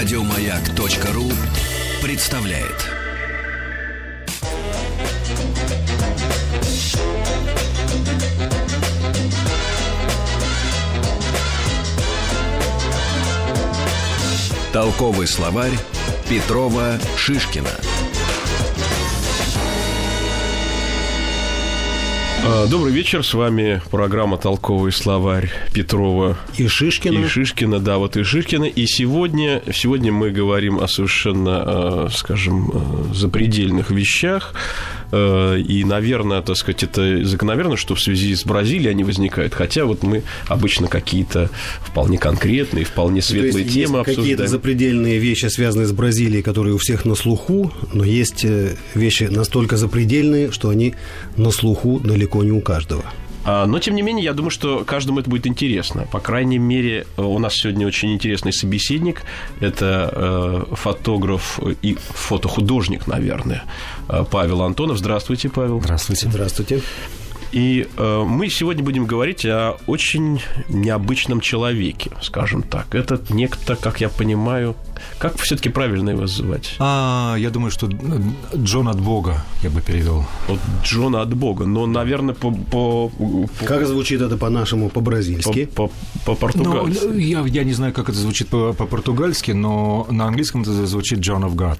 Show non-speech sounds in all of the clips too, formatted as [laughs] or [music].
Радиомаяк.ру представляет. Толковый словарь Петрова Шишкина. Добрый вечер, с вами программа «Толковый словарь» Петрова И Шишкина. и Шишкина, да, вот и Шишкина. И сегодня, сегодня мы говорим о совершенно, э, скажем, э, запредельных вещах. Э, И, наверное, так сказать, это закономерно, что в связи с Бразилией они возникают. Хотя вот мы обычно какие-то вполне конкретные, вполне То светлые есть темы есть какие-то обсуждаем. запредельные вещи, связанные с Бразилией, которые у всех на слуху, но есть э, вещи настолько запредельные, что они на слуху далеко не у каждого. А, Но, тем не менее, я думаю, что каждому это будет интересно. По крайней мере, э, у нас сегодня очень интересный собеседник. Это э, фотограф и фотохудожник, наверное, э, Павел Антонов. Здравствуйте, Павел. Здравствуйте. Здравствуйте. И э, мы сегодня будем говорить о очень необычном человеке, скажем так. Это некто, как я понимаю, как все-таки правильно его называть? А, я думаю, что Джон от Бога я бы перевел. Вот Джона от Бога. Но, наверное, по, по, по- Как звучит это по-нашему, по-бразильски? по, по- по-португальски. Ну, я, я не знаю, как это звучит по- по-португальски, но на английском это звучит John of God.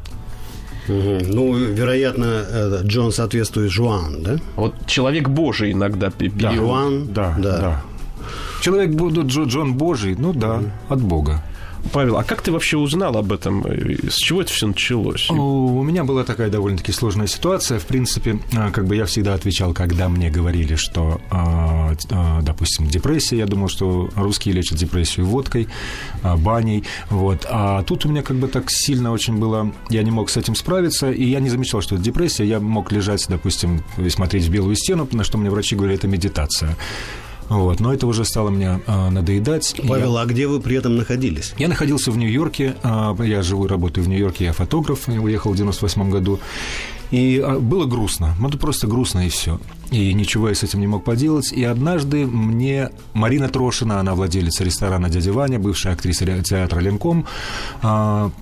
Мгм. Ну, вероятно, э, Джон соответствует Жуан, да? Вот человек Божий иногда пе- перевод. Жуан, Да, да. Человек Бо- Джо- Джон Божий, ну да, от Бога. Павел, а как ты вообще узнал об этом? С чего это все началось? У меня была такая довольно-таки сложная ситуация. В принципе, а, как бы я всегда отвечал, когда мне говорили, что, а, а, допустим, депрессия, я думал, что русские лечат депрессию водкой, баней, вот. А тут у меня как бы так сильно очень было, я не мог с этим справиться, и я не замечал, что это депрессия. Я мог лежать, допустим, и смотреть в белую стену, на что мне врачи говорили, это медитация. Вот, но это уже стало мне а, надоедать. и я- Павел, а где вы при этом находились? я находился в Нью-Йорке, а, я живу и работаю в Нью-Йорке, я фотограф, я уехал в 98 году. И а, было грустно, ну, просто грустно и все. И ничего я с этим не мог поделать. И однажды мне Марина Трошина, она владелица ресторана «Дядя Ваня», бывшая актриса театра «Ленком»,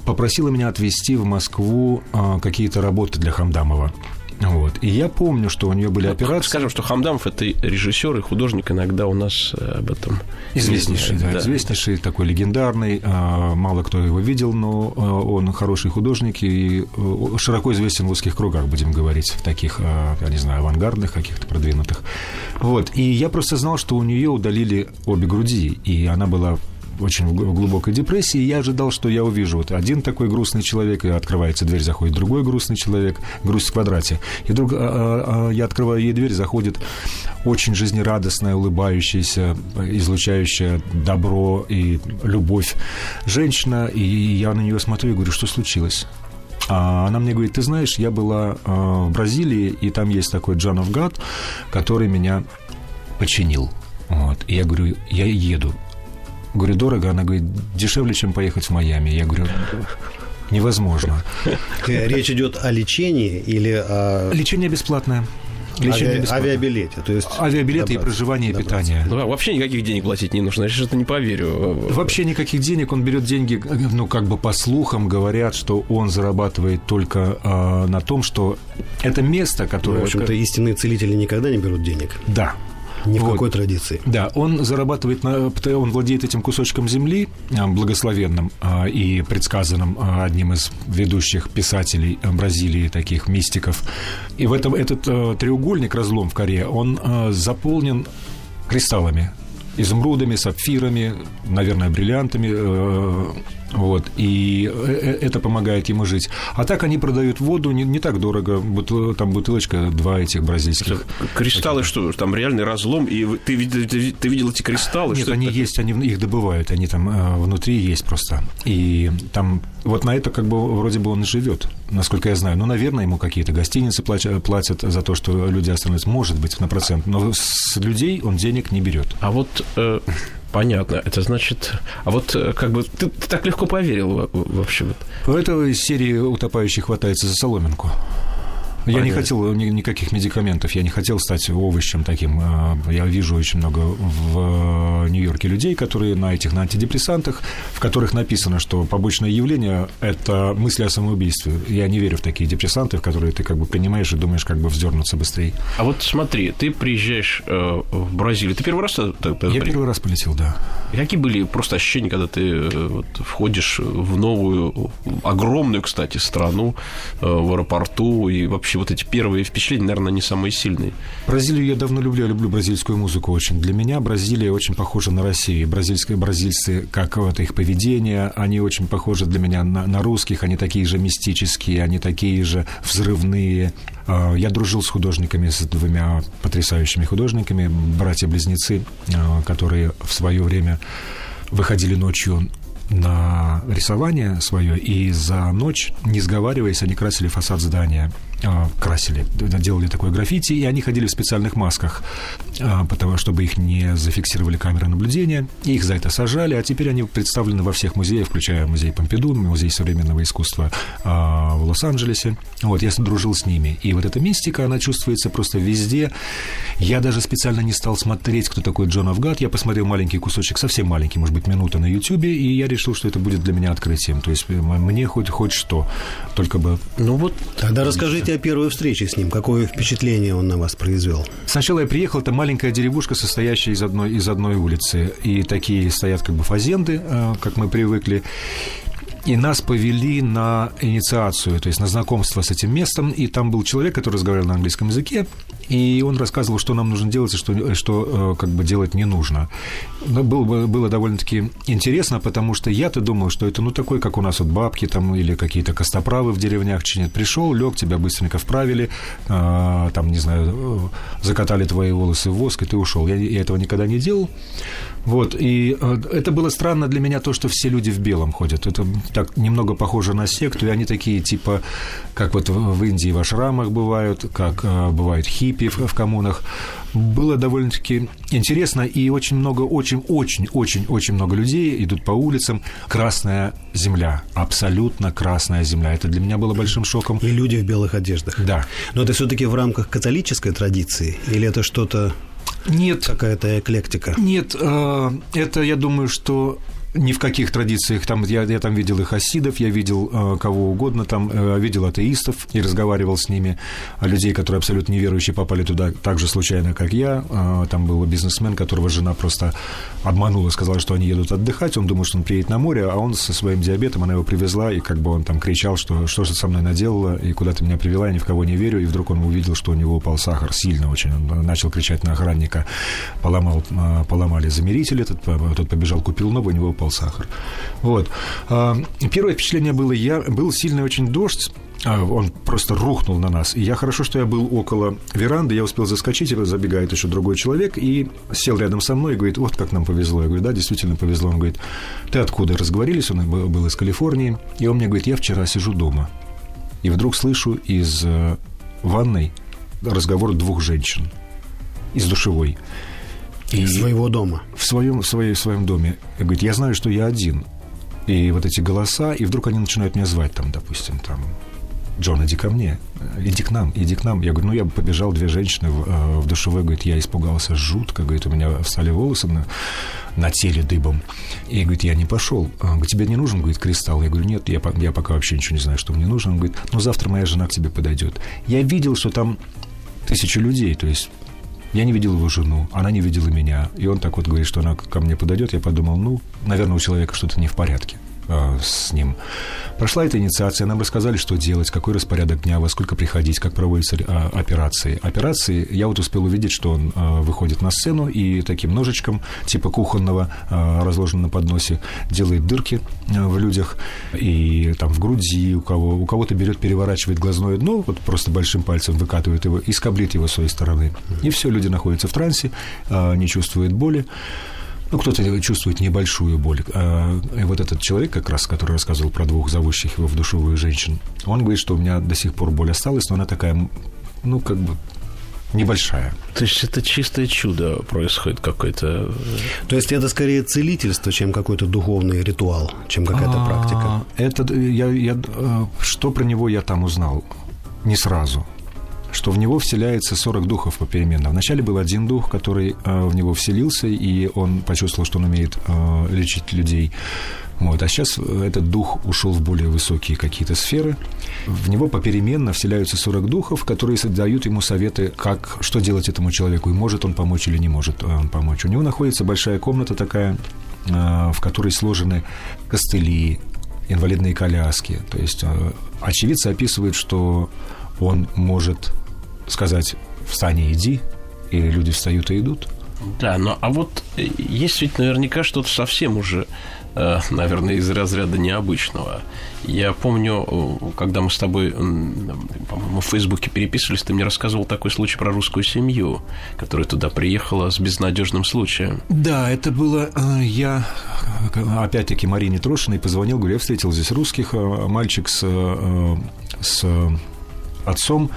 попросила меня отвезти в Москву какие-то работы для Хамдамова. Вот. И я помню, что у нее были операции. Скажем, что Хамдамов это режиссер и художник, иногда у нас э, об этом Известнейший, знает, да, известнейший, такой легендарный. а, Мало кто его видел, но а, он хороший художник и э, широко известен в узких кругах, будем говорить, в таких, я не знаю, авангардных, каких-то продвинутых. Вот. И я просто знал, что у нее удалили обе груди, и она была очень глубокой депрессии, и я ожидал, что я увижу вот один такой грустный человек, и открывается дверь, заходит другой грустный человек, грусть в квадрате. И вдруг а, а, а, я открываю ей дверь, заходит очень жизнерадостная, улыбающаяся, излучающая добро и любовь женщина, и я на нее смотрю и говорю, что случилось? Она мне говорит, ты знаешь, я была в Бразилии, и там есть такой of God, который меня починил. Вот. И я говорю, я еду. Говорю, дорого? Она говорит, дешевле, чем поехать в Майами. Я говорю, невозможно. Э, Речь идет о лечении или о Лечение бесплатное. Лечение ави- бесплатное. авиабилете? То есть Авиабилеты и добраться. проживание и питание. Ну, вообще никаких денег платить не нужно. Я что-то не поверю. Вообще никаких денег, он берет деньги, ну, как бы по слухам говорят, что он зарабатывает только а, на том, что это место, Ну, которое... в общем-то, истинные целители никогда не берут денег. Да. Ни в Вот. какой традиции. Да, он зарабатывает, на, он владеет этим кусочком земли, а, благословенным а, и предсказанным а, одним из ведущих писателей Бразилии, таких мистиков. И в этом этот треугольник, разлом в коре, он заполнен кристаллами, изумрудами, сапфирами, наверное, бриллиантами. Э, Вот, и э, это помогает ему жить. А так они продают воду не, не так дорого. Бутыл- там бутылочка, два этих бразильских. Кристаллы что? Там реальный разлом, и ты, видел- ты, ты видел эти кристаллы? Нет, Что они это такое? есть, они их добывают, они там э, внутри есть просто. И там вот на это как бы вроде бы он живет, насколько я знаю. Ну, наверное, ему какие-то гостиницы платят, платят за то, что люди останутся, может быть, на процент. Но с людей он денег не берет. А вот э, понятно, это значит... А вот э, как бы ты, ты так легко поверил во- вообще вот. Поэтому из серии утопающий хватается за соломинку. Я не хотел ни- никаких медикаментов, я не хотел стать овощем таким. А, Я вижу очень много в э, Нью-Йорке людей, которые на этих на антидепрессантах, в которых написано, что побочное явление – это мысли о самоубийстве. Я не верю в такие депрессанты, в которые ты как бы принимаешь и думаешь, как бы вздернуться быстрее. А вот смотри, ты приезжаешь э, в Бразилию. Ты первый раз тогда Я первый раз полетел, да. Какие были просто ощущения, когда ты э, вот, входишь в новую, огромную, кстати, страну, в аэропорту, и вообще вот эти первые впечатления, наверное, не самые сильные? Бразилию я давно люблю, я люблю бразильскую музыку очень. Для меня Бразилия очень похожа на Россию. Бразильские бразильцы, как вот их поведение, они очень похожи для меня на, на русских, они такие же мистические, они такие же взрывные. А, я дружил с художниками, с двумя потрясающими художниками, братья-близнецы, а, которые в свое время выходили ночью на рисование свое, и за ночь, не сговариваясь, они красили фасад здания. А, красили, делали такое граффити, и они ходили в специальных масках, а, потому чтобы их не зафиксировали камеры наблюдения, и их за это сажали, а теперь они представлены во всех музеях, включая музей Помпиду, музей современного искусства а, в Лос-Анджелесе. Вот, я дружил с ними. И вот эта мистика, она чувствуется просто везде. Я даже специально не стал смотреть, кто такой Джон Афгат. Я посмотрел маленький кусочек, совсем маленький, может быть, минута на Ютьюбе, и я решил, что это будет для меня открытием. То есть мне хоть, хоть что, только бы... Ну вот, тогда расскажите Расскажите о первой встрече с ним. Какое впечатление он на вас произвел? Сначала я приехал, это маленькая деревушка, состоящая из одной, из одной улицы. И такие стоят как бы фазенды, э, как мы привыкли. И нас повели на инициацию, то есть на знакомство с этим местом. И там был человек, который разговаривал на английском языке, и он рассказывал, что нам нужно делать и что, что э, как бы делать не нужно. Но было, было довольно-таки интересно, потому что я-то думал, что это ну такой, как у нас вот бабки там или какие-то костоправы в деревнях чинят. Пришел, лег, тебя быстренько вправили, э, там, не знаю, э, закатали твои волосы в воск, и ты ушел. Я, я этого никогда не делал. Вот, и э, это было странно для меня то, что все люди в белом ходят. Это так немного похоже на секту, и они такие, типа, как вот в Индии в ашрамах бывают, как э, бывают хиппи в, в коммунах. Было довольно-таки интересно, и очень много, очень-очень-очень-очень много людей идут по улицам. Красная земля, абсолютно красная земля. Это для меня было большим шоком. И люди в белых одеждах. Да. Но это все-таки в рамках католической традиции, или это что-то нет. Какая-то эклектика. Нет, э, это, я думаю, что ни в каких традициях. Там, я, я там видел и хасидов, я видел э, кого угодно там, э, видел атеистов и разговаривал с ними, а людей, которые абсолютно неверующие, попали туда так же случайно, как я. Э, там был бизнесмен, которого жена просто обманула, сказала, что они едут отдыхать, он думал, что он приедет на море, а он со своим диабетом, она его привезла, и как бы он там кричал, что что же со мной наделала, и куда ты меня привела, я ни в кого не верю, и вдруг он увидел, что у него упал сахар сильно очень, он начал кричать на охранника, поломал, э, поломали замеритель этот, тот побежал, купил новый, у него упал сахар. Вот. А, первое впечатление было, я, был сильный очень дождь, а, он просто рухнул на нас. И я хорошо, что я был около веранды, я успел заскочить, и забегает еще другой человек, и сел рядом со мной и говорит, вот как нам повезло. Я говорю, да, действительно повезло. Он говорит, ты откуда? Разговорились, он был из Калифорнии. И он мне говорит, я вчера сижу дома. И вдруг слышу из э, ванной разговор двух женщин из душевой. И своего дома. В своем, своей, в своем доме. И говорит, я знаю, что я один. И вот эти голоса, и вдруг они начинают меня звать там, допустим, там, Джон, иди ко мне, иди к нам, иди к нам. Я говорю, ну, я побежал, две женщины в, э, в душевой, говорит, я испугался жутко, говорит, у меня встали волосы на, на теле дыбом. И, говорит, я не пошел. А, говорит, тебе не нужен, говорит, кристалл? Я говорю, нет, я, я пока вообще ничего не знаю, что мне нужно. Он говорит, ну, завтра моя жена к тебе подойдет. Я видел, что там тысячи людей, то есть я не видел его жену, она не видела меня. И он так вот говорит, что она ко мне подойдет. Я подумал, ну, наверное, у человека что-то не в порядке. Э, с ним. Прошла эта инициация, нам рассказали, что делать, какой распорядок дня, во сколько приходить, как проводятся э, операции. Операции, я вот успел увидеть, что он э, выходит на сцену и таким ножичком, типа кухонного, разложенного на подносе, делает дырки в людях, и там в груди у кого, у кого-то берет, переворачивает глазное дно, вот просто большим пальцем выкатывает его и скоблит его с своей стороны. И все, люди находятся в трансе, не чувствуют боли. Ну, кто-то чувствует небольшую боль. А, и вот этот человек, как раз, который рассказывал про двух зовущих его в душевую женщин, он говорит, что у меня до сих пор боль осталась, но она такая, ну, как бы небольшая. То есть это чистое чудо происходит какое-то. То есть это скорее целительство, чем какой-то духовный ритуал, чем какая-то а, практика. Это я, я что про него я там узнал не сразу что в него вселяется 40 духов попеременно. Вначале был один дух, который э, в него вселился, и он почувствовал, что он умеет э, лечить людей. Вот. А сейчас этот дух ушел в более высокие какие-то сферы. В него попеременно вселяются 40 духов, которые дают ему советы, как, что делать этому человеку, и может он помочь или не может он помочь. У него находится большая комната такая, в которой сложены костыли, инвалидные коляски. То есть очевидцы описывают, что он может сказать «встань и иди», и люди встают и идут. Да, но а вот э, есть ведь наверняка что-то совсем уже, э, наверное, из разряда необычного. Я помню, э, когда мы с тобой, по-моему, в Фейсбуке переписывались, ты мне рассказывал такой случай про русскую семью, которая туда приехала с безнадежным случаем. Да, это было... Я, опять-таки, Марине Трошиной позвонил, говорю, я встретил здесь русских, мальчик с, с отцом,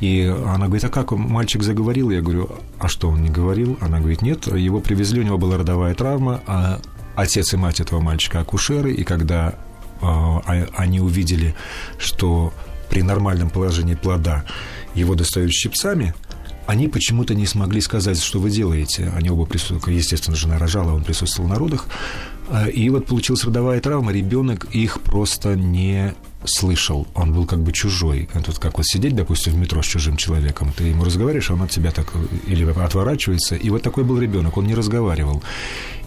и она говорит, а как мальчик заговорил? Я говорю, а что он не говорил? Она говорит, нет, его привезли, у него была родовая травма, а отец и мать этого мальчика акушеры, и когда э, они увидели, что при нормальном положении плода его достают щипцами, они почему-то не смогли сказать, что вы делаете. Они оба присутствовали, естественно, жена рожала, он присутствовал на родах. А, и вот получилась родовая травма, ребенок их просто не слышал, он был как бы чужой. Тут как вот сидеть, допустим, в метро с чужим человеком, ты ему разговариваешь, а он от тебя так или отворачивается. И вот такой был ребенок, он не разговаривал.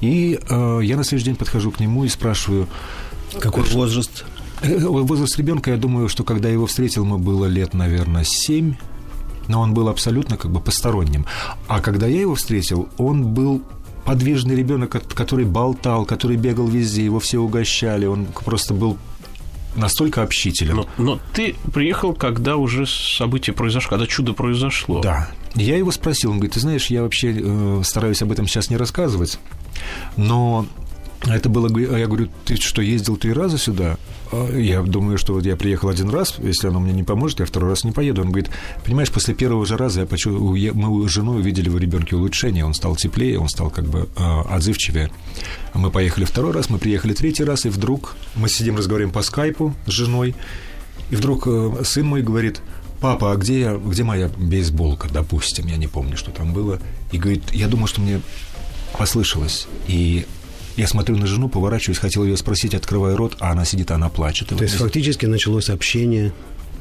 И э, я на следующий день подхожу к нему и спрашиваю... Какой возраст? Э, возраст ребенка, я думаю, что когда я его встретил, ему было лет, наверное, семь, но он был абсолютно как бы посторонним. А когда я его встретил, он был подвижный ребенок, который болтал, который бегал везде, его все угощали, он просто был настолько общителен. Но, но ты приехал, когда уже событие произошло, когда чудо произошло. Да. Я его спросил, он говорит, ты знаешь, я вообще э, стараюсь об этом сейчас не рассказывать, но это было, я говорю, ты что, ездил три раза сюда? А, я думаю, что вот я приехал один раз, если оно мне не поможет, я второй раз не поеду. Он говорит, понимаешь, после первого же раза я почувствовал, мы с женой увидели в ребенке улучшение, он стал теплее, он стал как бы а, отзывчивее. Мы поехали второй раз, мы приехали третий раз, и вдруг мы сидим, разговариваем по скайпу с женой, и вдруг э, сын мой говорит, папа, а где, я, где моя бейсболка, допустим, я не помню, что там было, и говорит, я думаю, что мне послышалось, и я смотрю на жену, поворачиваюсь, хотел ее спросить, открываю рот, а она сидит, она плачет. То есть фактически началось общение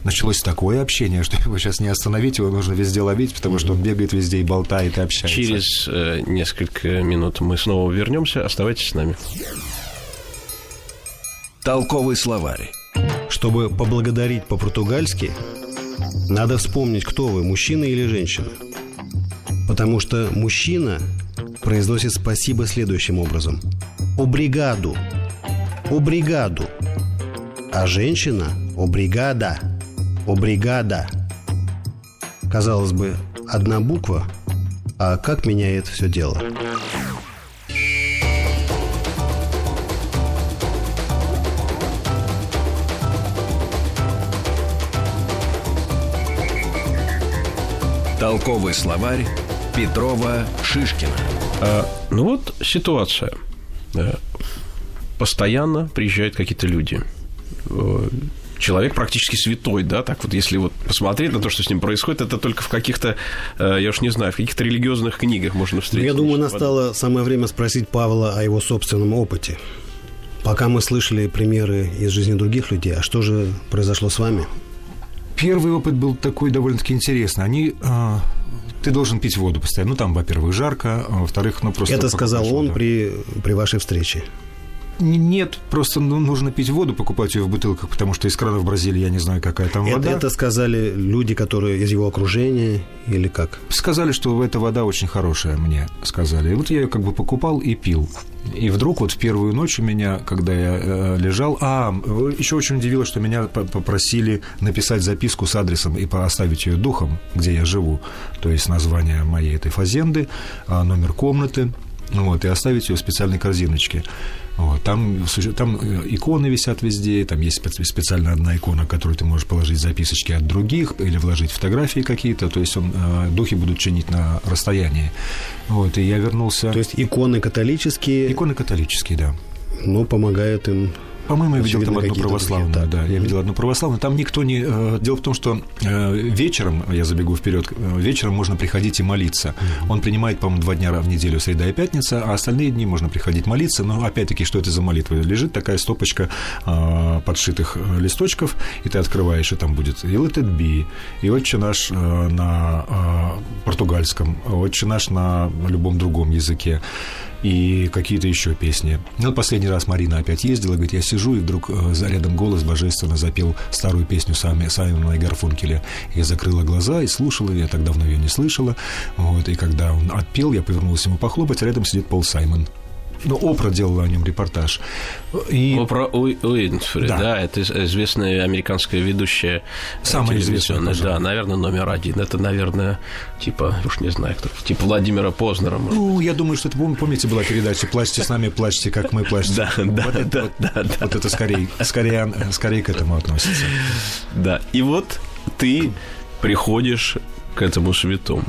началось такое общение, [laughs] что его сейчас не остановить, его нужно везде ловить, потому что он бегает везде и болтает, и общается. Через э, несколько минут мы снова вернемся. Оставайтесь с нами. Толковый словарь. Чтобы поблагодарить по-португальски, надо вспомнить, кто вы, мужчина или женщина. Потому что мужчина произносит спасибо следующим образом. Обригаду. Обригаду. А женщина – обригада. Обригада. Казалось бы, одна буква, а как меняет все дело? Толковый словарь Петрова Шишкина. А, ну вот ситуация. Постоянно приезжают какие-то люди. Э, человек практически святой, да, так вот, если вот посмотреть на то, что с ним происходит, это только в каких-то, э, я уж не знаю, в каких-то религиозных книгах можно встретить. Я думаю, настало самое время спросить Павла о его собственном опыте. Пока мы слышали примеры из жизни других людей, а что же произошло с вами? Первый опыт был такой довольно-таки интересный. Они а, ты должен пить воду постоянно. Ну, там, во-первых, жарко, а во-вторых, ну, просто... Это сказал он при, при вашей встрече. Нет, просто ну, нужно пить воду, покупать ее в бутылках, потому что из крана в Бразилии я не знаю, какая там это, вода. Это сказали люди, которые из его окружения или как? Сказали, что эта вода очень хорошая, мне сказали. И вот я ее как бы покупал и пил. И вдруг вот в первую ночь у меня, когда я э, лежал... А, еще очень удивило, что меня попросили написать записку с адресом и оставить ее духом, где я живу. То есть название моей этой фазенды, а, номер комнаты, вот, и оставить ее в специальной корзиночке. Вот, там, там э, иконы висят везде, там есть специально одна икона, которую ты можешь положить записочки от других или вложить фотографии какие-то, то есть он, э, духи будут чинить на расстоянии. Вот, и я вернулся... То есть иконы католические... Иконы католические, да. Ну, помогают им По-моему, я видел там одну православную, другие, да. да. Я видел одну православную. Там никто не... Э, дело в том, что э, вечером, я забегу вперед, э, вечером можно приходить и молиться. Он принимает, по-моему, два дня в неделю, среда и пятница, а остальные дни можно приходить молиться. Но, опять-таки, что это за молитва? Лежит такая стопочка подшитых листочков, и ты открываешь, и там будет и Let It Be, и Отче наш на португальском, Отче наш на любом другом языке и какие-то еще песни. Ну, последний раз Марина опять ездила, говорит, я сижу, и вдруг э, за рядом голос божественно запел старую песню сами, Саймона и Гарфункеля. Я закрыла глаза и слушала, я так давно ее не слышала. Вот, и когда он отпел, я повернулась ему похлопать, а рядом сидит Пол Саймон. Ну, Опра делала о нем репортаж. И... Опра Уинфри, да. да, это известная американская ведущая. Самая известная, Да, наверное, номер один. Это, наверное, типа, уж не знаю, кто, типа Владимира Познера. Может. Ну, я думаю, что это, помните, была передача «Плачьте с нами, плачьте, как мы плачем». Да, да, да. Вот это скорее, скорее, скорее к этому относится. Да, и вот ты приходишь к этому святому.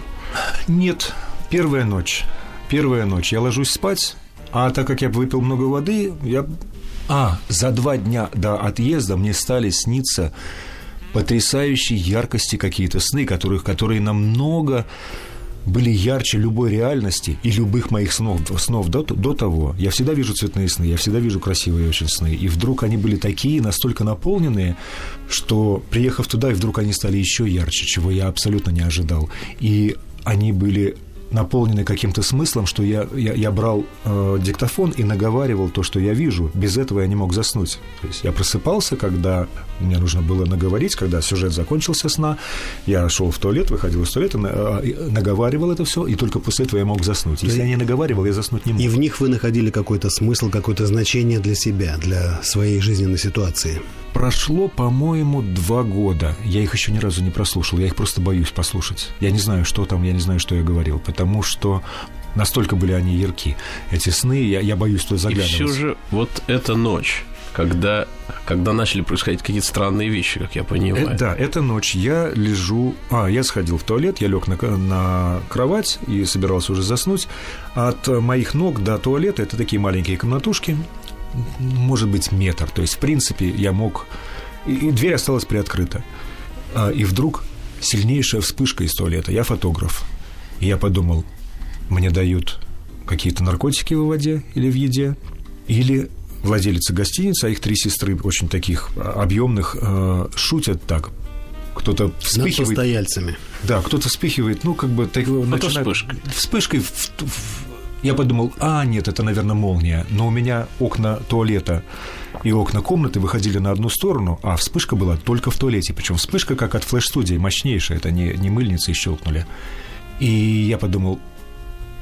Нет, первая ночь. Первая ночь. Я ложусь спать, а так как я выпил много воды, я... А, за два дня до отъезда мне стали сниться потрясающие яркости какие-то сны, которых, которые намного были ярче любой реальности и любых моих снов, снов до, до того. Я всегда вижу цветные сны, я всегда вижу красивые очень сны. И вдруг они были такие, настолько наполненные, что, приехав туда, и вдруг они стали еще ярче, чего я абсолютно не ожидал. И они были наполнены каким-то смыслом, что я, я, я брал э, диктофон и наговаривал то, что я вижу. Без этого я не мог заснуть. То есть я просыпался, когда мне нужно было наговорить, когда сюжет закончился сна, я шел в туалет, выходил из туалета, э, наговаривал это все, и только после этого я мог заснуть. Если я не наговаривал, я заснуть не мог. И в них вы находили какой-то смысл, какое-то значение для себя, для своей жизненной ситуации. Прошло, по-моему, два года. Я их еще ни разу не прослушал. Я их просто боюсь послушать. Я не знаю, что там, я не знаю, что я говорил, потому что настолько были они ярки. Эти сны, я, я боюсь туда заглядывать. И все же вот эта ночь, когда, когда начали происходить какие-то странные вещи, как я понимаю. Э, да, эта ночь я лежу... А, я сходил в туалет, я лег на, на кровать и собирался уже заснуть. От моих ног до туалета это такие маленькие комнатушки может быть, метр. То есть, в принципе, я мог... И, дверь осталась приоткрыта. А, и вдруг сильнейшая вспышка из туалета. Я фотограф. И я подумал, мне дают какие-то наркотики в воде или в еде, или владелицы гостиницы, а их три сестры очень таких объемных, э, шутят так. Кто-то вспыхивает... Над постояльцами. Да, кто-то вспыхивает, ну, как бы... Так, начинает, вспышкой. Вспышкой в, в, я подумал, а, нет, это, наверное, молния. Но у меня окна туалета и окна комнаты выходили на одну сторону, а вспышка была только в туалете. Причем вспышка как от флеш-студии, мощнейшая. Это не, не мыльницы щелкнули. И я подумал,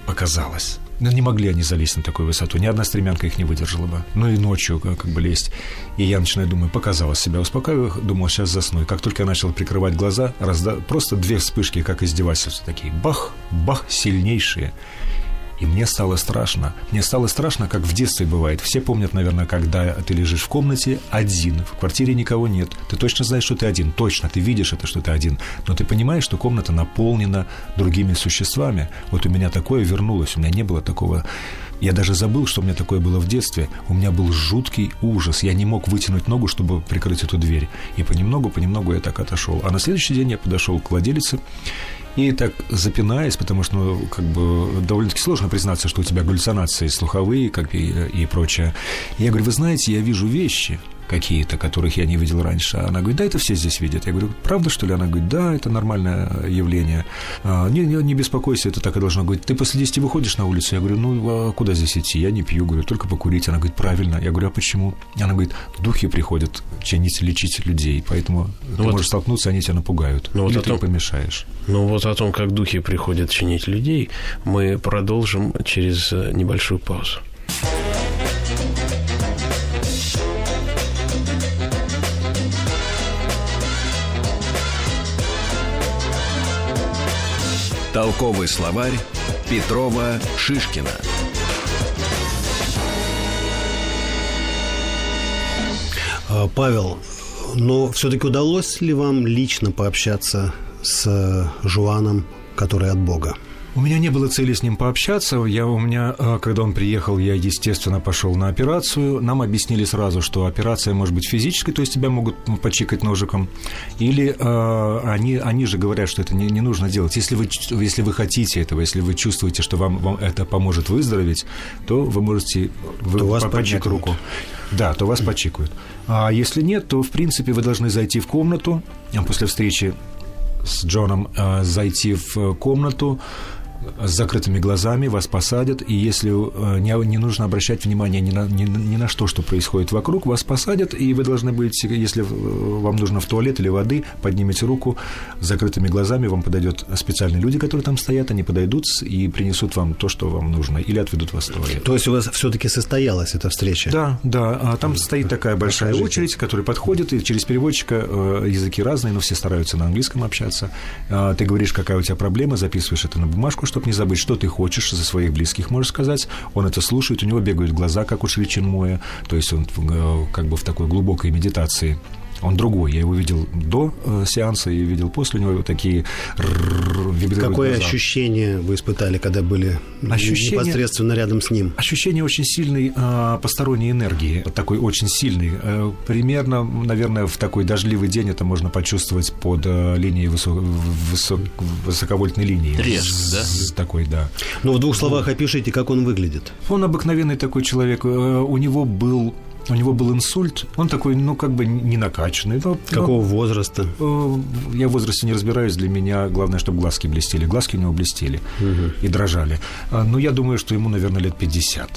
показалось. Ну, не могли они залезть на такую высоту. Ни одна стремянка их не выдержала бы. Ну и ночью как, как бы лезть. И я начинаю думаю, показалось себя. Успокаиваю, думал, сейчас засну. И как только я начал прикрывать глаза, разда... просто две вспышки, как издевательства такие. Бах, бах, сильнейшие. И мне стало страшно. Мне стало страшно, как в детстве бывает. Все помнят, наверное, когда ты лежишь в комнате один, в квартире никого нет. Ты точно знаешь, что ты один. Точно, ты видишь это, что ты один. Но ты понимаешь, что комната наполнена другими существами. Вот у меня такое вернулось. У меня не было такого я даже забыл, что у меня такое было в детстве. У меня был жуткий ужас. Я не мог вытянуть ногу, чтобы прикрыть эту дверь. И понемногу, понемногу я так отошел. А на следующий день я подошел к владелице и так запинаясь, потому что, ну, как бы, довольно-таки сложно признаться, что у тебя галлюцинации слуховые, как и, и прочее. Я говорю, вы знаете, я вижу вещи, какие-то, которых я не видел раньше. Она говорит, да, это все здесь видят. Я говорю, правда, что ли? Она говорит, да, это нормальное явление. А, не, не, не беспокойся, это так и должно быть. Ты после 10 выходишь на улицу? Я говорю, ну, а куда здесь идти? Я не пью, говорю, только покурить. Она говорит, правильно. Я говорю, а почему? Она говорит, духи приходят чинить, лечить людей, поэтому ну ты вот, можешь столкнуться, они тебя напугают. Ну, Или вот ты том, помешаешь. Ну, вот о том, как духи приходят чинить людей, мы продолжим через э, небольшую паузу. Толковый словарь Петрова Шишкина. А, Павел, но все-таки удалось ли вам лично пообщаться с Жуаном, который от Бога? У меня не было цели с ним пообщаться. Я у меня, э, когда он приехал, я, естественно, пошел на операцию. Нам объяснили сразу, что операция может быть физической, то есть тебя могут почикать ножиком. Или э, они, они же говорят, что это не, не нужно делать. Если вы, если вы хотите этого, если вы чувствуете, что вам, вам это поможет выздороветь, то вы можете вы, то вас поднять руку. Да, то вас почикают. А если нет, то, в принципе, вы должны зайти в комнату после встречи с Джоном, э, зайти в комнату, с закрытыми глазами, вас посадят, и если э, не, не нужно обращать внимание ни на, ни, ни на что, что происходит вокруг, вас посадят, и вы должны быть, если э, вам нужно в туалет или воды, поднимите руку с закрытыми глазами, вам подойдет специальные люди, которые там стоят, они подойдут и принесут вам то, что вам нужно, или отведут вас в туалет. То есть у вас все-таки состоялась эта встреча? Да, да. А там стоит такая большая Расскажите. очередь, которая подходит, и через переводчика э, языки разные, но все стараются на английском общаться. А ты говоришь, какая у тебя проблема, записываешь это на бумажку, чтобы не забыть, что ты хочешь за своих близких, можешь сказать. Он это слушает, у него бегают глаза, как у Швеченмоя, то есть он э, как бы в такой глубокой медитации он другой. Я его видел до э, сеанса и видел после. Него вот такие Какое глаза. ощущение вы испытали, когда были ощущение, непосредственно рядом с ним? Ощущение очень сильной э, посторонней энергии. Такой очень сильный. Э, примерно, наверное, в такой дождливый день это можно почувствовать под э, линией высок, высок, высоковольтной линии. Треск, да? Такой, да. Ну, в двух словах опишите, как он выглядит. Он обыкновенный такой человек. Э, у него был у него был инсульт, он такой, ну, как бы не накачанный. Но, Какого но, возраста? Э, я в возрасте не разбираюсь, для меня главное, чтобы глазки блестели. Глазки у него блестели угу. и дрожали. А, но я думаю, что ему, наверное, лет 50,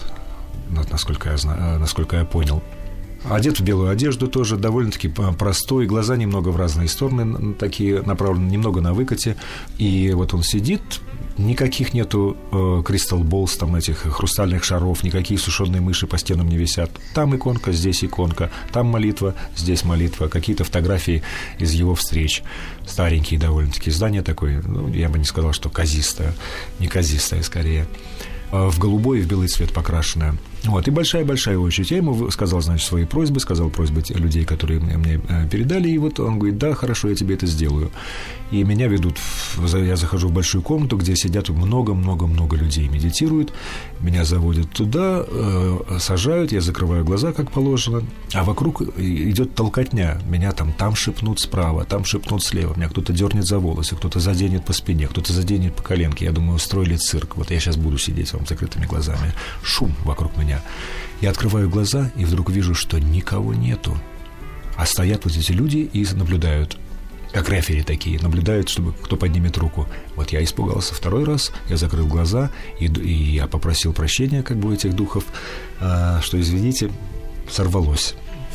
насколько я, знаю, э, насколько я понял. Одет в белую одежду тоже, довольно-таки простой, глаза немного в разные стороны, такие направлены немного на выкате. И вот он сидит, Никаких нету э, болс, там этих хрустальных шаров, никакие сушеные мыши по стенам не висят. Там иконка, здесь иконка, там молитва, здесь молитва, какие-то фотографии из его встреч. Старенькие довольно-таки. Здание такое, ну, я бы не сказал, что казистое, не казистое скорее. Э, в голубой и в белый цвет покрашенная. Вот, и большая-большая очередь. Я ему сказал, значит, свои просьбы, сказал просьбы людей, которые мне э, передали, и вот он говорит, да, хорошо, я тебе это сделаю. И меня ведут, в, я захожу в большую комнату, где сидят много-много-много людей, медитируют, меня заводят туда, э, сажают, я закрываю глаза, как положено, а вокруг идет толкотня, меня там, там шепнут справа, там шепнут слева, меня кто-то дернет за волосы, кто-то заденет по спине, кто-то заденет по коленке, я думаю, устроили цирк, вот я сейчас буду сидеть вам закрытыми глазами, шум вокруг меня, я открываю глаза и вдруг вижу, что никого нету. А стоят вот эти люди и наблюдают как рефери такие, наблюдают, чтобы кто поднимет руку. Вот я испугался второй раз, я закрыл глаза, и, и я попросил прощения как бы у этих духов, а, что, извините, сорвалось.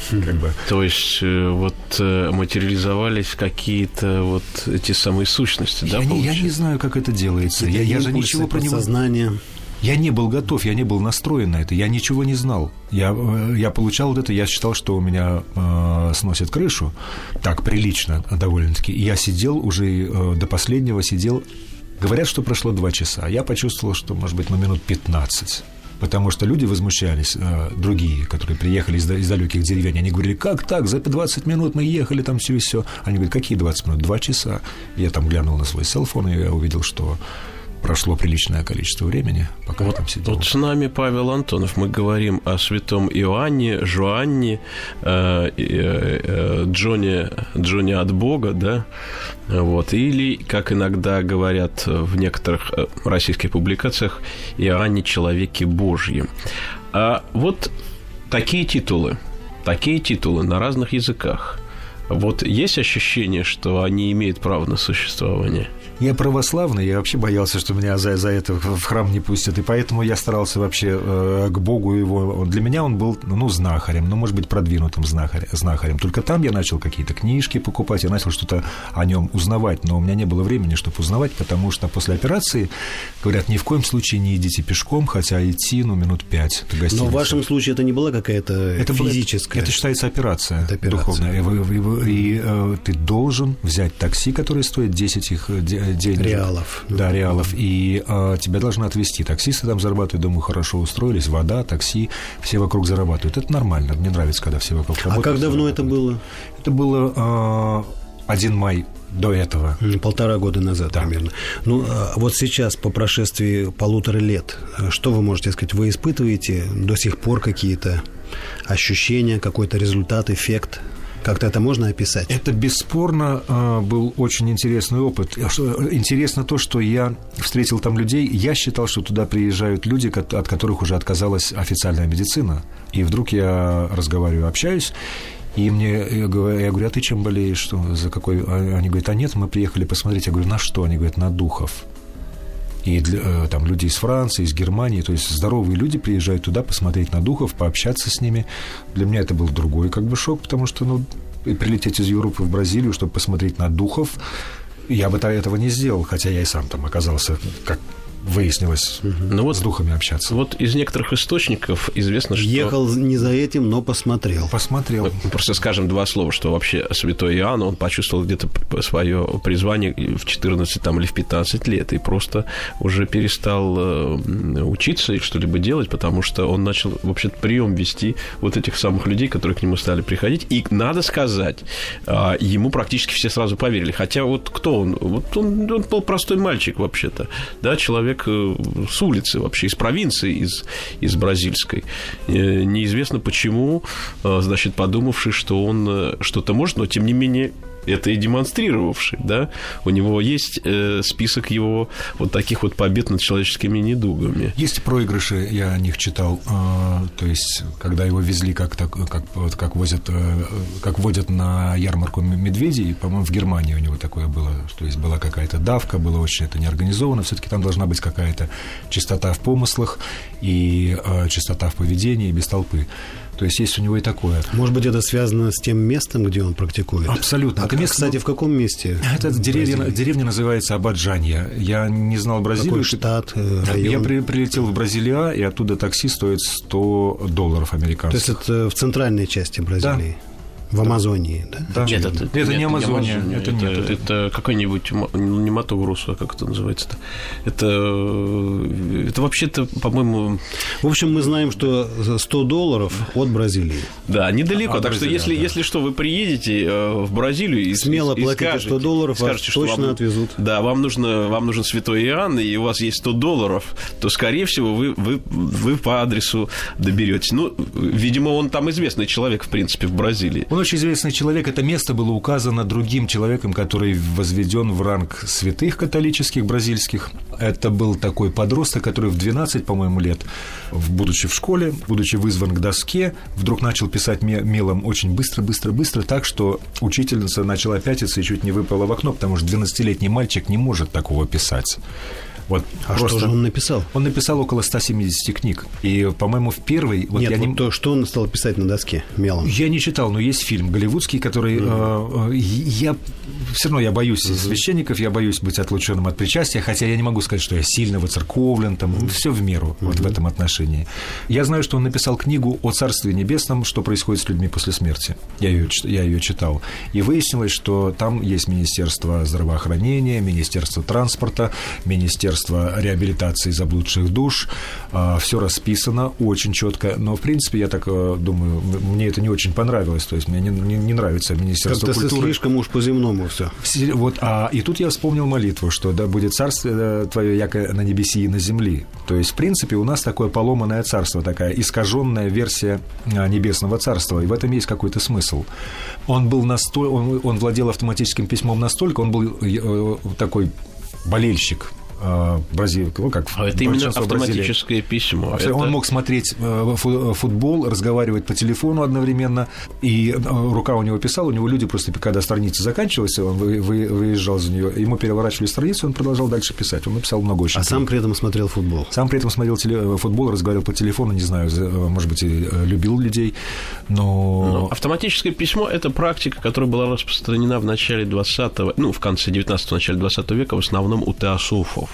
Как бы. То есть э, вот э, материализовались какие-то вот эти самые сущности, я да? Не, я не знаю, как это делается. Я, я же ничего про него... Сознание. Я не был готов, я не был настроен на это, я ничего не знал. Я, э, я получал вот это, я считал, что у меня э, сносит крышу, так прилично довольно-таки. Я сидел уже э, до последнего, сидел. Говорят, что прошло два часа. Я почувствовал, что, может быть, на минут 15 потому что люди возмущались, э, другие, которые приехали из, из далеких деревень, они говорили, как так, за 20 минут мы ехали там все и все. Они говорят, какие 20 минут? Два часа. Я там глянул на свой селфон, и я увидел, что прошло приличное количество времени, пока вот, я там сидел. Вот с нами Павел Антонов. Мы говорим о святом Иоанне, Жуанне, э, э, э, Джоне, Джоне от Бога, да, вот, или, как иногда говорят в некоторых э, российских публикациях, Иоанне Человеке Божьем. А вот такие титулы, такие титулы на разных языках. Вот есть ощущение, что они имеют право на существование – я православный, я вообще боялся, что меня за, за это в храм не пустят, и поэтому я старался вообще э, к Богу его. Для меня он был, ну, знахарем, ну, может быть, продвинутым знахарем. знахарем. Только там я начал какие-то книжки покупать, я начал что-то о нем узнавать, но у меня не было времени, чтобы узнавать, потому что после операции, говорят, ни в коем случае не идите пешком, хотя идти, ну, минут пять Но в вашем случае это не была какая-то это физическая? это считается операция, это операция. духовная. И, и, и, и э, ты должен взять такси, которое стоит 10 их денег. Реалов. Да, реалов. И а, тебя должны отвезти. Таксисты там зарабатывают, думаю, хорошо устроились. Вода, такси, все вокруг зарабатывают. Это нормально. Мне нравится, когда все вокруг работают. А как давно это было? Это было а, 1 май до этого. Полтора года назад да. примерно. Ну, а вот сейчас, по прошествии полутора лет, что вы можете сказать? Вы испытываете до сих пор какие-то ощущения, какой-то результат, эффект как-то это можно описать? Это бесспорно э, был очень интересный опыт. Интересно то, что я встретил там людей. Я считал, что туда приезжают люди, от которых уже отказалась официальная медицина. И вдруг я разговариваю, общаюсь, и мне, я говорю, я говорю, а ты чем болеешь? Что, за какой? А они говорят, а нет, мы приехали посмотреть. Я говорю, на что? Они говорят, на духов. И для, э, там люди из Франции, из Германии, то есть здоровые люди приезжают туда посмотреть на духов, пообщаться с ними. Для меня это был другой как бы шок, потому что, ну, прилететь из Европы в Бразилию, чтобы посмотреть на духов, я бы этого не сделал, хотя я и сам там оказался как выяснилось ну, вот, с духами общаться. Вот из некоторых источников известно, что... Ехал не за этим, но посмотрел. Посмотрел. Мы просто скажем два слова, что вообще святой Иоанн, он почувствовал где-то свое призвание в 14 там, или в 15 лет и просто уже перестал э, учиться и что-либо делать, потому что он начал вообще прием вести вот этих самых людей, которые к нему стали приходить. И надо сказать, а, ему практически все сразу поверили. Хотя вот кто он? Вот он, он был простой мальчик вообще-то, да, человек человек э, с улицы вообще, из провинции, из, из бразильской. Э, неизвестно почему, э, значит, подумавший, что он что-то может, но тем не менее это и демонстрировавший, да, у него есть э, список его вот таких вот побед над человеческими недугами. Есть проигрыши, я о них читал, э, то есть, когда его везли, как, так, как, вот, как, возят, э, как водят на ярмарку медведей, по-моему, в Германии у него такое было, то есть была какая-то давка, было очень это неорганизовано, все-таки там должна быть какая-то чистота в помыслах и э, чистота в поведении без толпы. То есть есть у него и такое. Может быть, это связано с тем местом, где он практикует? Абсолютно. А это место, кстати, в каком месте? Это деревня, деревня называется Абаджанья. Я не знал Бразилию. Какой штат, э, район? Я при, прилетел в Бразилия, и оттуда такси стоит 100 долларов американских. То есть это в центральной части Бразилии? Да. В Амазонии, да? да. Нет, это, это нет, не Амазония. Не это, это, это, это какой-нибудь, не Матогрус, а как это называется-то? Это, это вообще-то, по-моему... В общем, мы знаем, что 100 долларов от Бразилии. Да, недалеко. А, так Бразилия, что, если, да. если что, вы приедете э, в Бразилию и Смело и, платите скажете, 100 долларов, скажете, что точно вам, отвезут. Да, вам, нужно, вам нужен святой Иоанн, и у вас есть 100 долларов, то, скорее всего, вы, вы, вы по адресу доберетесь. Ну, видимо, он там известный человек, в принципе, в Бразилии. Он очень известный человек. Это место было указано другим человеком, который возведен в ранг святых католических бразильских. Это был такой подросток, который в 12, по-моему, лет, будучи в школе, будучи вызван к доске, вдруг начал писать мелом очень быстро, быстро, быстро, так что учительница начала пятиться и чуть не выпала в окно, потому что 12-летний мальчик не может такого писать. Вот а просто... что же он написал? Он написал около 170 книг. И, по-моему, в первый... Вот Нет, я вот не... то, что он стал писать на доске мелом? Я не читал, но есть фильм голливудский, который... Mm-hmm. Э, я все равно я боюсь mm-hmm. священников, я боюсь быть отлученным от причастия, хотя я не могу сказать, что я сильно выцерковлен, там, mm-hmm. все в меру mm-hmm. вот в этом отношении. Я знаю, что он написал книгу о Царстве Небесном, что происходит с людьми после смерти. Я ее, я ее читал. И выяснилось, что там есть Министерство здравоохранения, Министерство транспорта, Министерство Министерства реабилитации заблудших душ. А, Все расписано очень четко, но, в принципе, я так э, думаю, мне это не очень понравилось. То есть мне не, не, не нравится Министерство Как-то культуры. слишком уж по-земному все. Вот, а, и тут я вспомнил молитву, что да будет царство э, твое, яко на небеси и на земли. То есть, в принципе, у нас такое поломанное царство, такая искаженная версия а, небесного царства, и в этом есть какой-то смысл. Он был настолько, он, он владел автоматическим письмом настолько, он был э, такой болельщик Бразилии, ну, как а это именно автоматическое Бразилии. письмо. Это... Он мог смотреть э, футбол, разговаривать по телефону одновременно, и э, рука у него писала, у него люди просто, когда страница заканчивалась, он выезжал за нее, ему переворачивали страницу, он продолжал дальше писать. Он написал много очень. А сам при этом смотрел футбол? Сам при этом смотрел теле... футбол, разговаривал по телефону, не знаю, может быть, и любил людей, но... но... Автоматическое письмо – это практика, которая была распространена в начале 20 ну, в конце 19-го, начале 20 века, в основном у теософов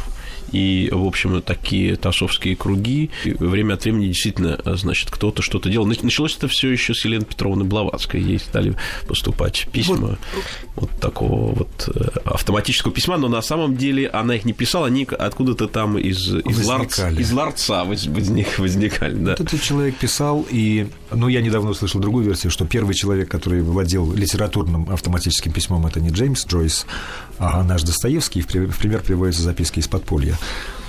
и, в общем, такие тасовские круги. И время от времени действительно, значит, кто-то что-то делал. Началось это все еще с Елены Петровны Блаватской. Ей стали поступать письма вот, вот такого вот э, автоматического письма, но на самом деле она их не писала, они откуда-то там из, из, ларц, из ларца возник, возникали. Да. Вот этот человек писал, и, ну, я недавно услышал другую версию, что первый человек, который владел литературным автоматическим письмом, это не Джеймс Джойс, а наш Достоевский. В пример приводятся записки из подполья.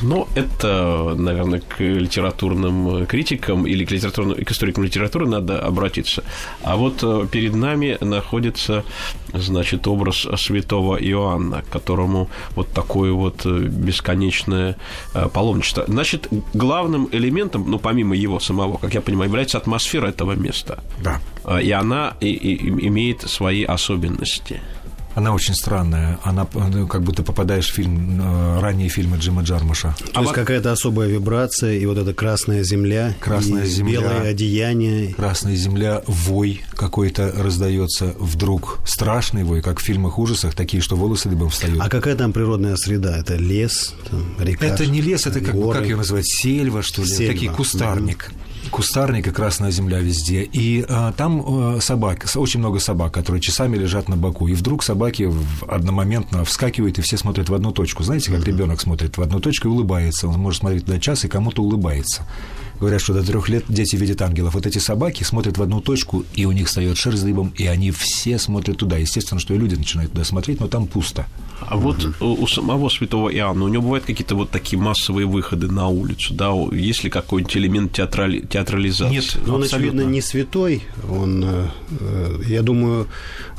Но это, наверное, к литературным критикам или к, литературным, к историкам литературы надо обратиться. А вот э, перед нами находится, значит, образ святого Иоанна, которому вот такое вот э, бесконечное э, паломничество. Значит, главным элементом, ну, помимо его самого, как я понимаю, является атмосфера этого места. Да. И она и, и, имеет свои особенности. Она очень странная. Она ну, как будто попадаешь в фильм, э, ранние фильмы Джима Джармуша. То а есть какая-то особая вибрация, и вот эта красная земля, красная и земля, белое одеяние. Красная земля, вой какой-то раздается вдруг. Страшный вой, как в фильмах ужасах, такие, что волосы дыбом встают. А какая там природная среда? Это лес, там, река? Это не лес, это как, как ее называть? Сельва, что ли? Сельва. Такие кустарник. Да кустарник и красная земля везде. И а, там а, собак, очень много собак, которые часами лежат на боку. И вдруг собаки одномоментно вскакивают, и все смотрят в одну точку. Знаете, как ребенок смотрит в одну точку и улыбается. Он может смотреть на час и кому-то улыбается. Говорят, что до трех лет дети видят ангелов. Вот эти собаки смотрят в одну точку, и у них встает шерсть дыбом, и они все смотрят туда. Естественно, что и люди начинают туда смотреть, но там пусто. А вот у самого святого Иоанна, у него бывают какие-то вот такие массовые выходы на улицу, да? Есть ли какой-нибудь элемент театрали... театрализации? Нет, он, очевидно, не святой. Он, э, э, я думаю,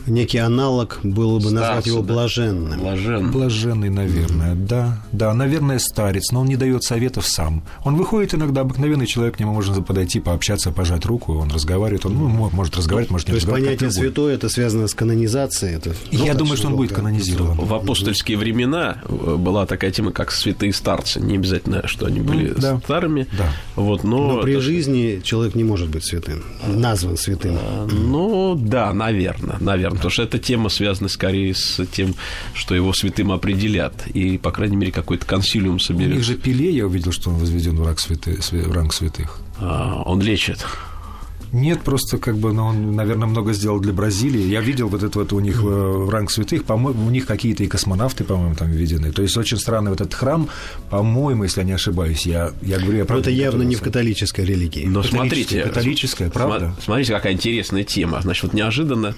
некий аналог было бы назвать его блаженным. Блаженный. Блаженный, наверное, mm-hmm. да. Да, наверное, старец, но он не дает советов сам. Он выходит иногда, обыкновенный человек, к нему можно подойти, пообщаться, пожать руку, он разговаривает, он ну, может разговаривать, может не То есть понятие святой это связано с канонизацией? Это, ну, Я думаю, что он будет канонизирован. В апостольские времена э, была такая тема, как святые старцы. Не обязательно, что они были ну, да. старыми. Да. Вот, но, но при это... жизни человек не может быть святым, назван святым. А, ну, да, наверное, наверное потому что эта тема связана скорее с тем, что его святым определят, и, по крайней мере, какой-то консилиум соберет. У них же Пеле, я увидел, что он возведен в ранг, святы, в ранг святых. А, он лечит. Нет, просто как бы, ну, он, наверное, много сделал для Бразилии. Я видел вот это вот у них в ранг святых, по-моему, у них какие-то и космонавты, по-моему, там введены. То есть очень странный вот этот храм, по-моему, если я не ошибаюсь, я, я говорю, я правда. Но это явно не в католической религии. Но смотрите, католическая, правда? Смотрите, какая интересная тема. Значит, вот неожиданно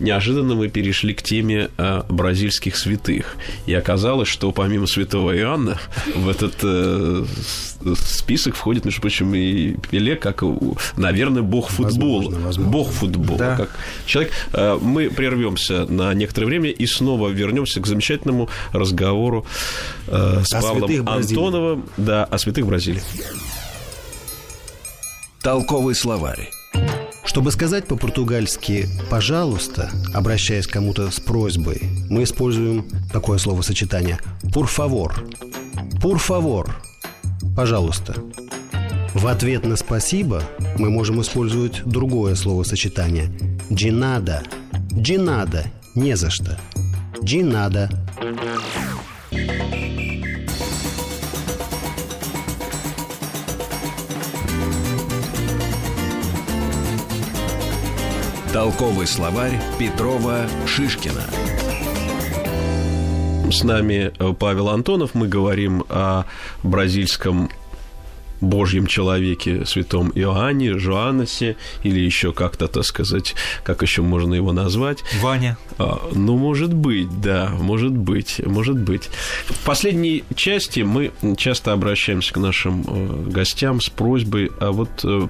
неожиданно мы перешли к теме э, бразильских святых. И оказалось, что помимо святого Иоанна в этот э, список входит, между прочим, и Пеле, как, наверное, бог футбола. Возможно, возможно. Бог футбола. Да. Как человек. Э, мы прервемся на некоторое время и снова вернемся к замечательному разговору э, с о Павлом Антоновым да, о святых Бразилии. Толковый словарь. Чтобы сказать по-португальски «пожалуйста», обращаясь к кому-то с просьбой, мы используем такое словосочетание «por favor». «Por favor» – «пожалуйста». В ответ на «спасибо» мы можем использовать другое словосочетание. «De nada» – «не за что». «De Толковый словарь Петрова Шишкина. С нами э, Павел Антонов. Мы говорим о бразильском Божьем человеке, святом Иоанне, Жоаннесе, или еще как-то, так сказать, как еще можно его назвать. Ваня. А, ну, может быть, да, может быть, может быть. В последней части мы часто обращаемся к нашим э, гостям с просьбой, а вот э,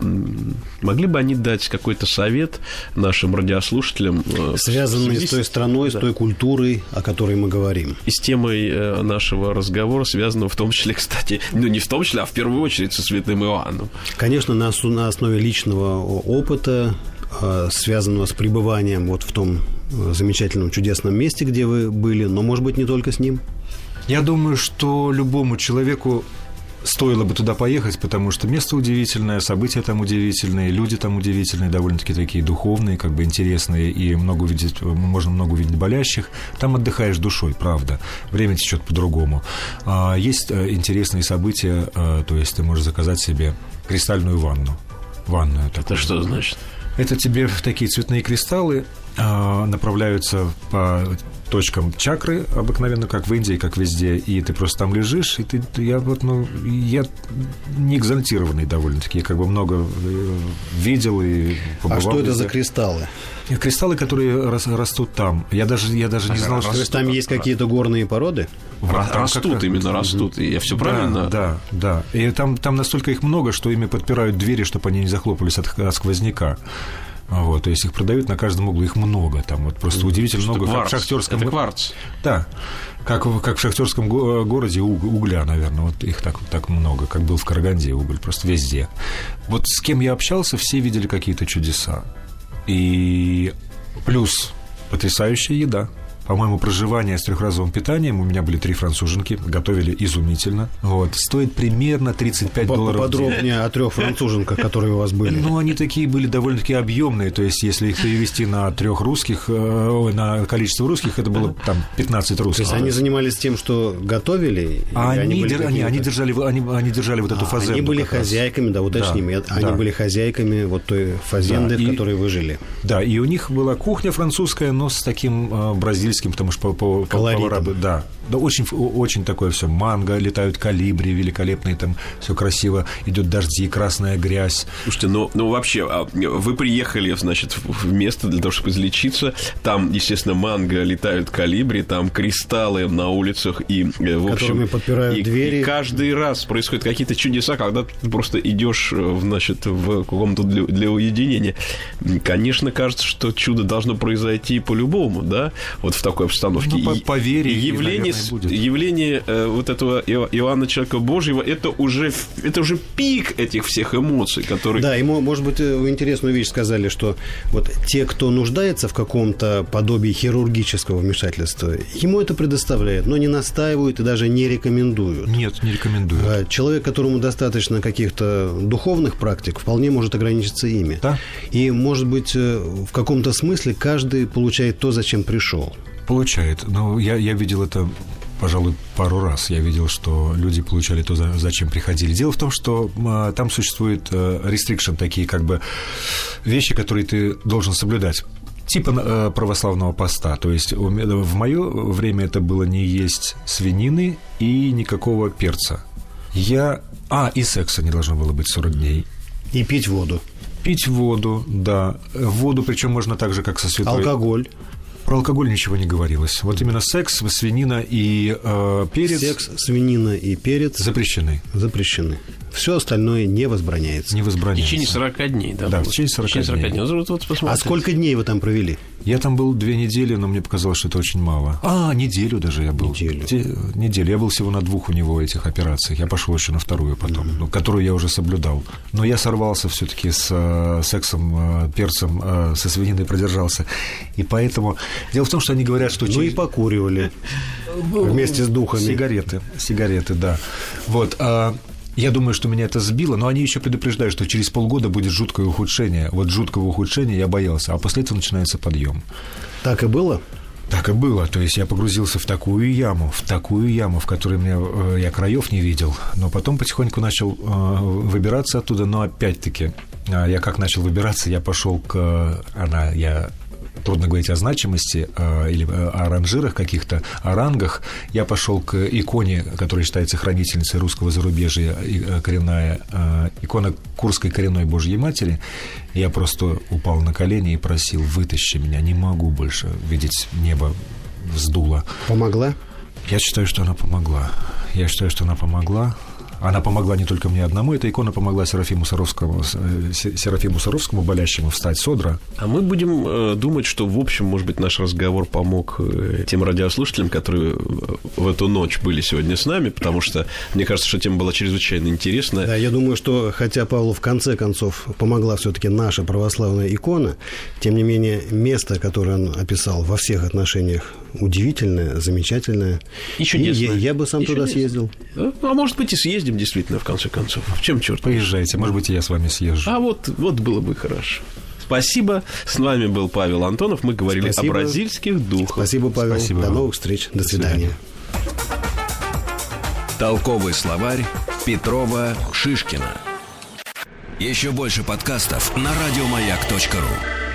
могли бы они дать какой-то совет нашим радиослушателям? Э, Связанный с той страной, да. с той культурой, о которой мы говорим. И с темой нашего разговора, связанного в том числе, [laughs] кстати, ну, не в том числе, а в первую очередь со святым Иоанном. Конечно, на, на основе личного опыта, а, связанного с пребыванием вот в том э, замечательном, чудесном месте, где вы были, но, может быть, не только с ним? Я думаю, что любому человеку стоило бы туда поехать, потому что место удивительное, события там удивительные, люди там удивительные, довольно-таки такие духовные, как бы интересные, и много увидеть, можно много увидеть болящих. Там отдыхаешь душой, правда. Время течет по-другому. А, есть э, интересные события, э, то есть ты можешь заказать себе кристальную ванну. Ванную такую. Это что значит? Это тебе такие цветные кристаллы направляются по точкам чакры, обыкновенно, как в Индии, как везде, и ты просто там лежишь, и ты, я вот, ну, я не экзальтированный довольно-таки, я как бы много э, видел и побывал. А что это за кристаллы? Кристаллы, которые растут там. Я даже, я даже не знал, что... То есть там есть какие-то горные породы? Растут как... именно, растут. Я все правильно? Да, да. И там, там настолько их много, что ими подпирают двери, чтобы они не захлопались от, от сквозняка. Вот, то есть их продают на каждом углу, их много, там вот просто удивительно много. Кварц. Как в шахтерском... Это кварц. Да, как, как в шахтерском городе угля, наверное, вот их так, так много, как был в Караганде уголь, просто везде. Вот с кем я общался, все видели какие-то чудеса. И плюс потрясающая еда. По-моему, проживание с трехразовым питанием, у меня были три француженки, готовили изумительно. Вот, стоит примерно 35 По долларов Подробнее о трех француженках, которые у вас были. Ну, они такие были довольно-таки объемные, то есть, если их перевести на трех русских, э, на количество русских, это было там 15 русских. То есть, они занимались тем, что готовили? А они, они, они, они, держали, они, они держали вот эту а, фазенду. Они были хозяйками, да, уточним, да, они да. были хозяйками вот той фазенды, да, в которой вы жили. Да, и у них была кухня французская, но с таким э, бразильским английским, потому что по, по, по, по да, да, очень, очень такое все. Манго, летают калибри великолепные, там все красиво, идет дожди, красная грязь. Слушайте, ну, ну вообще, а, вы приехали, значит, в место для того, чтобы излечиться. Там, естественно, манго, летают калибри, там кристаллы на улицах и, э, в общем... подпирают и, двери. И каждый раз происходят какие-то чудеса, когда ты просто идешь, э, значит, в каком-то для, для уединения. Конечно, кажется, что чудо должно произойти по-любому, да, вот в такой обстановке. Ну, по, по вере, явление. Явление э, вот этого Иоанна Человека Божьего, это уже, это уже пик этих всех эмоций, которые... Да, ему, может быть, вы интересную вещь сказали, что вот те, кто нуждается в каком-то подобии хирургического вмешательства, ему это предоставляют, но не настаивают и даже не рекомендуют. Нет, не рекомендуют. А человек, которому достаточно каких-то духовных практик, вполне может ограничиться ими. Да. И, может быть, э, в каком-то смысле каждый получает то, зачем пришел. Получает. Но я, я видел это пожалуй, пару раз я видел, что люди получали то, зачем приходили. Дело в том, что а, там существует э, restriction, такие как бы вещи, которые ты должен соблюдать типа э, православного поста. То есть в мое время это было не есть свинины и никакого перца. Я... А, и секса не должно было быть 40 дней. И пить воду. Пить воду, да. Воду, причем можно так же, как со святой... Алкоголь. Про алкоголь ничего не говорилось. Вот именно секс, свинина и э, перец. Секс, свинина и перец запрещены. Запрещены. Все остальное не возбраняется. Не возбраняется. В течение 40 дней, да? Да, в течение 40, в течение 40 дней. дней. Вот, вот, а сколько дней вы там провели? Я там был две недели, но мне показалось, что это очень мало. А, неделю даже я был. Неделю. Де, неделю. Я был всего на двух у него этих операциях. Я пошел еще на вторую потом, mm-hmm. ну, которую я уже соблюдал. Но я сорвался все-таки с э, сексом, э, перцем, э, со свининой продержался. И поэтому... Дело в том, что они говорят, что... Ну через... и покуривали вместе с духами. Сигареты, сигареты, да. Вот. А я думаю, что меня это сбило, но они еще предупреждают, что через полгода будет жуткое ухудшение. Вот жуткого ухудшения я боялся, а после этого начинается подъем. Так и было? Так и было. То есть я погрузился в такую яму, в такую яму, в которой мне, э, я краев не видел. Но потом потихоньку начал э, выбираться оттуда, но опять-таки э, я как начал выбираться, я пошел к... Она, я трудно говорить о значимости э, или о ранжирах каких-то, о рангах. Я пошел к иконе, которая считается хранительницей русского зарубежья, э, коренная э, икона Курской коренной Божьей Матери. Я просто упал на колени и просил, вытащи меня, не могу больше видеть небо вздуло. Помогла? Я считаю, что она помогла. Я считаю, что она помогла. Она помогла не только мне одному, эта икона помогла Серафиму Саровскому, э, Серафиму Саровскому, болящему, встать с одра. А мы будем э, думать, что, в общем, может быть, наш разговор помог э, тем радиослушателям, которые в эту ночь были сегодня с нами, потому что, мне кажется, что тема была чрезвычайно интересная. Да, я думаю, что, хотя Павлу в конце концов помогла все-таки наша православная икона, тем не менее, место, которое он описал во всех отношениях удивительное, замечательное. И чудесное. Я, я бы сам И туда чудесное. съездил. А может быть, и съездим действительно, в конце концов. В чем черт? Поезжайте, может быть, и я с вами съезжу. А вот, вот было бы хорошо. Спасибо. С вами был Павел Антонов. Мы говорили Спасибо. о бразильских духах. Спасибо, Павел. Спасибо До новых встреч. До, свидания. свидания. Толковый словарь Петрова Шишкина. Еще больше подкастов на радиомаяк.ру.